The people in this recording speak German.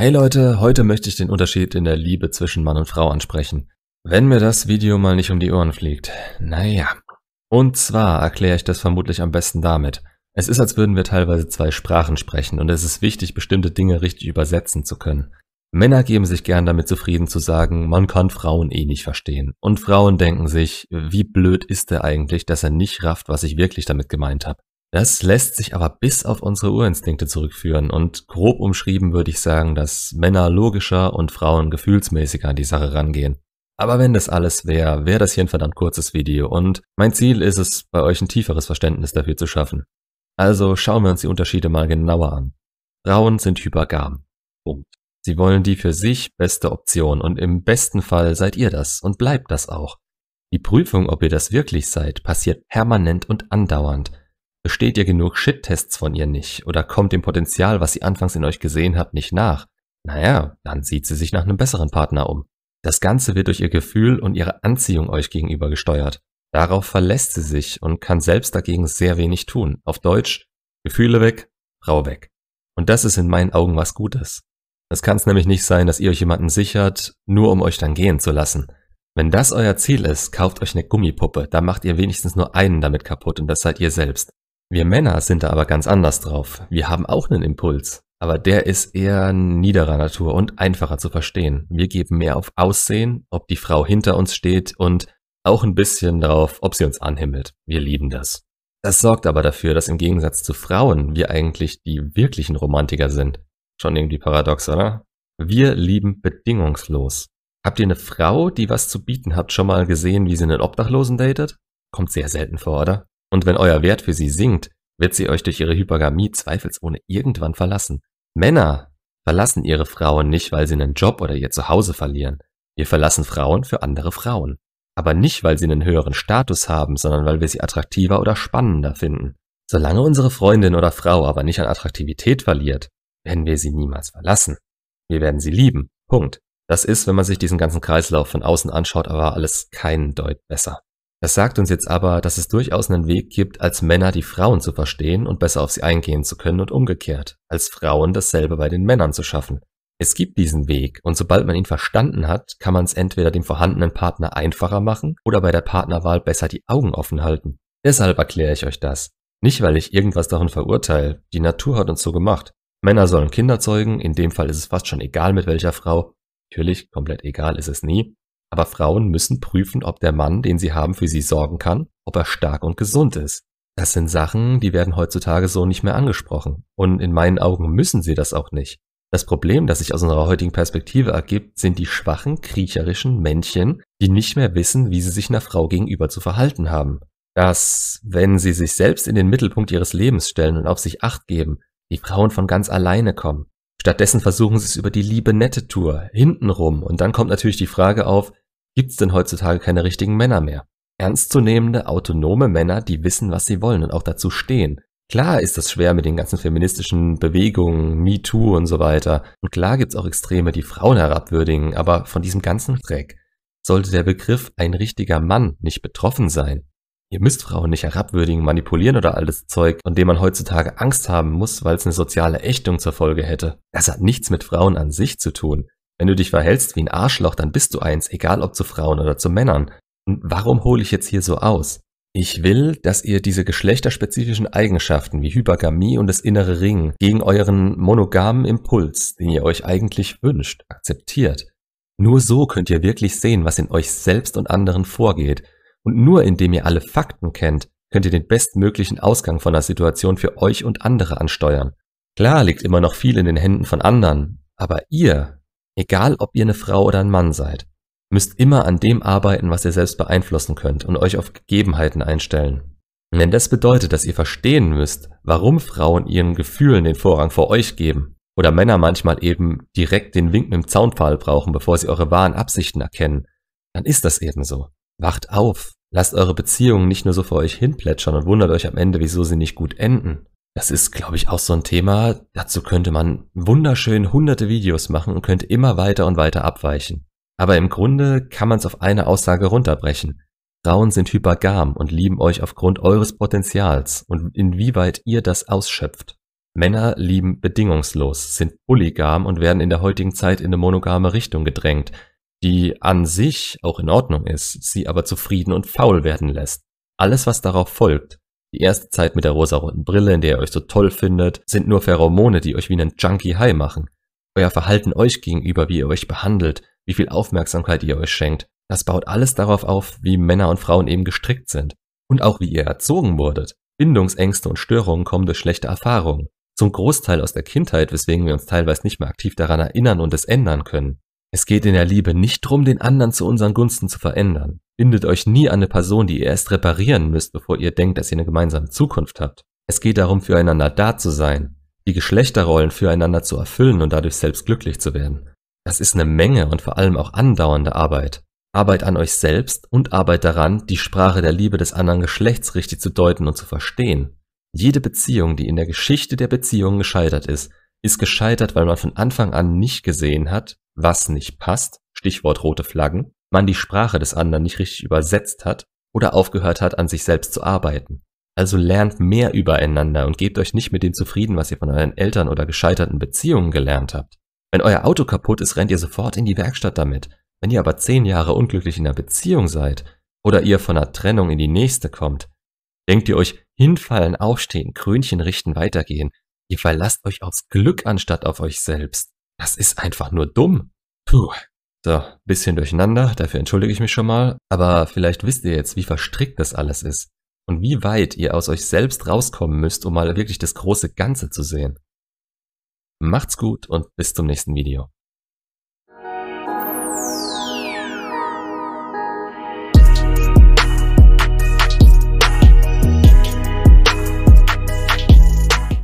Hey Leute, heute möchte ich den Unterschied in der Liebe zwischen Mann und Frau ansprechen. Wenn mir das Video mal nicht um die Ohren fliegt. Naja. Und zwar erkläre ich das vermutlich am besten damit. Es ist, als würden wir teilweise zwei Sprachen sprechen und es ist wichtig, bestimmte Dinge richtig übersetzen zu können. Männer geben sich gern damit zufrieden zu sagen, man kann Frauen eh nicht verstehen. Und Frauen denken sich, wie blöd ist er eigentlich, dass er nicht rafft, was ich wirklich damit gemeint habe. Das lässt sich aber bis auf unsere Urinstinkte zurückführen und grob umschrieben würde ich sagen, dass Männer logischer und Frauen gefühlsmäßiger an die Sache rangehen. Aber wenn das alles wäre, wäre das hier ein verdammt kurzes Video und mein Ziel ist es, bei euch ein tieferes Verständnis dafür zu schaffen. Also schauen wir uns die Unterschiede mal genauer an. Frauen sind hypergam. Punkt. Sie wollen die für sich beste Option und im besten Fall seid ihr das und bleibt das auch. Die Prüfung, ob ihr das wirklich seid, passiert permanent und andauernd. Besteht ihr genug Shit-Tests von ihr nicht oder kommt dem Potenzial, was sie anfangs in euch gesehen hat, nicht nach? Naja, dann sieht sie sich nach einem besseren Partner um. Das Ganze wird durch ihr Gefühl und ihre Anziehung euch gegenüber gesteuert. Darauf verlässt sie sich und kann selbst dagegen sehr wenig tun. Auf Deutsch, Gefühle weg, Frau weg. Und das ist in meinen Augen was Gutes. Es kann es nämlich nicht sein, dass ihr euch jemanden sichert, nur um euch dann gehen zu lassen. Wenn das euer Ziel ist, kauft euch eine Gummipuppe, da macht ihr wenigstens nur einen damit kaputt und das seid ihr selbst. Wir Männer sind da aber ganz anders drauf. Wir haben auch einen Impuls, aber der ist eher niederer Natur und einfacher zu verstehen. Wir geben mehr auf Aussehen, ob die Frau hinter uns steht und auch ein bisschen darauf, ob sie uns anhimmelt. Wir lieben das. Das sorgt aber dafür, dass im Gegensatz zu Frauen wir eigentlich die wirklichen Romantiker sind. Schon irgendwie paradox, oder? Wir lieben bedingungslos. Habt ihr eine Frau, die was zu bieten hat, schon mal gesehen, wie sie einen Obdachlosen datet? Kommt sehr selten vor, oder? Und wenn euer Wert für sie sinkt, wird sie euch durch ihre Hypergamie zweifelsohne irgendwann verlassen. Männer verlassen ihre Frauen nicht, weil sie einen Job oder ihr Zuhause verlieren. Wir verlassen Frauen für andere Frauen. Aber nicht, weil sie einen höheren Status haben, sondern weil wir sie attraktiver oder spannender finden. Solange unsere Freundin oder Frau aber nicht an Attraktivität verliert, werden wir sie niemals verlassen. Wir werden sie lieben. Punkt. Das ist, wenn man sich diesen ganzen Kreislauf von außen anschaut, aber alles keinen Deut besser. Das sagt uns jetzt aber, dass es durchaus einen Weg gibt, als Männer die Frauen zu verstehen und besser auf sie eingehen zu können und umgekehrt, als Frauen dasselbe bei den Männern zu schaffen. Es gibt diesen Weg und sobald man ihn verstanden hat, kann man es entweder dem vorhandenen Partner einfacher machen oder bei der Partnerwahl besser die Augen offen halten. Deshalb erkläre ich euch das. Nicht, weil ich irgendwas davon verurteile, die Natur hat uns so gemacht. Männer sollen Kinder zeugen, in dem Fall ist es fast schon egal mit welcher Frau. Natürlich, komplett egal ist es nie. Aber Frauen müssen prüfen, ob der Mann, den sie haben, für sie sorgen kann, ob er stark und gesund ist. Das sind Sachen, die werden heutzutage so nicht mehr angesprochen. Und in meinen Augen müssen sie das auch nicht. Das Problem, das sich aus unserer heutigen Perspektive ergibt, sind die schwachen, kriecherischen Männchen, die nicht mehr wissen, wie sie sich einer Frau gegenüber zu verhalten haben. Dass, wenn sie sich selbst in den Mittelpunkt ihres Lebens stellen und auf sich acht geben, die Frauen von ganz alleine kommen. Stattdessen versuchen sie es über die liebe nette Tour, hintenrum, und dann kommt natürlich die Frage auf, gibt's denn heutzutage keine richtigen Männer mehr? Ernstzunehmende, autonome Männer, die wissen, was sie wollen und auch dazu stehen. Klar ist das schwer mit den ganzen feministischen Bewegungen, MeToo und so weiter. Und klar gibt's auch Extreme, die Frauen herabwürdigen, aber von diesem ganzen Dreck sollte der Begriff ein richtiger Mann nicht betroffen sein. Ihr müsst Frauen nicht herabwürdigen, manipulieren oder alles Zeug, von dem man heutzutage Angst haben muss, weil es eine soziale Ächtung zur Folge hätte. Das hat nichts mit Frauen an sich zu tun. Wenn du dich verhältst wie ein Arschloch, dann bist du eins, egal ob zu Frauen oder zu Männern. Und warum hole ich jetzt hier so aus? Ich will, dass ihr diese geschlechterspezifischen Eigenschaften wie Hypergamie und das innere Ringen gegen euren monogamen Impuls, den ihr euch eigentlich wünscht, akzeptiert. Nur so könnt ihr wirklich sehen, was in euch selbst und anderen vorgeht und nur indem ihr alle Fakten kennt, könnt ihr den bestmöglichen Ausgang von der Situation für euch und andere ansteuern. Klar liegt immer noch viel in den Händen von anderen, aber ihr, egal ob ihr eine Frau oder ein Mann seid, müsst immer an dem arbeiten, was ihr selbst beeinflussen könnt und euch auf Gegebenheiten einstellen. Wenn das bedeutet, dass ihr verstehen müsst, warum Frauen ihren Gefühlen den Vorrang vor euch geben oder Männer manchmal eben direkt den Wink mit dem Zaunpfahl brauchen, bevor sie eure wahren Absichten erkennen, dann ist das eben so. Wacht auf, Lasst eure Beziehungen nicht nur so vor euch hinplätschern und wundert euch am Ende, wieso sie nicht gut enden. Das ist, glaube ich, auch so ein Thema. Dazu könnte man wunderschön hunderte Videos machen und könnte immer weiter und weiter abweichen. Aber im Grunde kann man es auf eine Aussage runterbrechen. Frauen sind hypergam und lieben euch aufgrund eures Potenzials und inwieweit ihr das ausschöpft. Männer lieben bedingungslos, sind polygam und werden in der heutigen Zeit in eine monogame Richtung gedrängt, die an sich auch in Ordnung ist, sie aber zufrieden und faul werden lässt. Alles, was darauf folgt, die erste Zeit mit der rosaroten Brille, in der ihr euch so toll findet, sind nur Pheromone, die euch wie einen Junkie high machen. Euer Verhalten euch gegenüber, wie ihr euch behandelt, wie viel Aufmerksamkeit ihr euch schenkt, das baut alles darauf auf, wie Männer und Frauen eben gestrickt sind. Und auch wie ihr erzogen wurdet. Bindungsängste und Störungen kommen durch schlechte Erfahrungen. Zum Großteil aus der Kindheit, weswegen wir uns teilweise nicht mehr aktiv daran erinnern und es ändern können. Es geht in der Liebe nicht darum, den anderen zu unseren Gunsten zu verändern. Bindet euch nie an eine Person, die ihr erst reparieren müsst, bevor ihr denkt, dass ihr eine gemeinsame Zukunft habt. Es geht darum, füreinander da zu sein, die Geschlechterrollen füreinander zu erfüllen und dadurch selbst glücklich zu werden. Das ist eine Menge und vor allem auch andauernde Arbeit. Arbeit an euch selbst und Arbeit daran, die Sprache der Liebe des anderen Geschlechts richtig zu deuten und zu verstehen. Jede Beziehung, die in der Geschichte der Beziehungen gescheitert ist, ist gescheitert, weil man von Anfang an nicht gesehen hat, was nicht passt, Stichwort rote Flaggen, man die Sprache des anderen nicht richtig übersetzt hat oder aufgehört hat, an sich selbst zu arbeiten. Also lernt mehr übereinander und gebt euch nicht mit dem zufrieden, was ihr von euren Eltern oder gescheiterten Beziehungen gelernt habt. Wenn euer Auto kaputt ist, rennt ihr sofort in die Werkstatt damit. Wenn ihr aber zehn Jahre unglücklich in einer Beziehung seid oder ihr von einer Trennung in die nächste kommt, denkt ihr euch hinfallen, aufstehen, Krönchen richten, weitergehen. Ihr verlasst euch aufs Glück anstatt auf euch selbst. Das ist einfach nur dumm. Puh. So, bisschen durcheinander, dafür entschuldige ich mich schon mal, aber vielleicht wisst ihr jetzt, wie verstrickt das alles ist und wie weit ihr aus euch selbst rauskommen müsst, um mal wirklich das große Ganze zu sehen. Macht's gut und bis zum nächsten Video.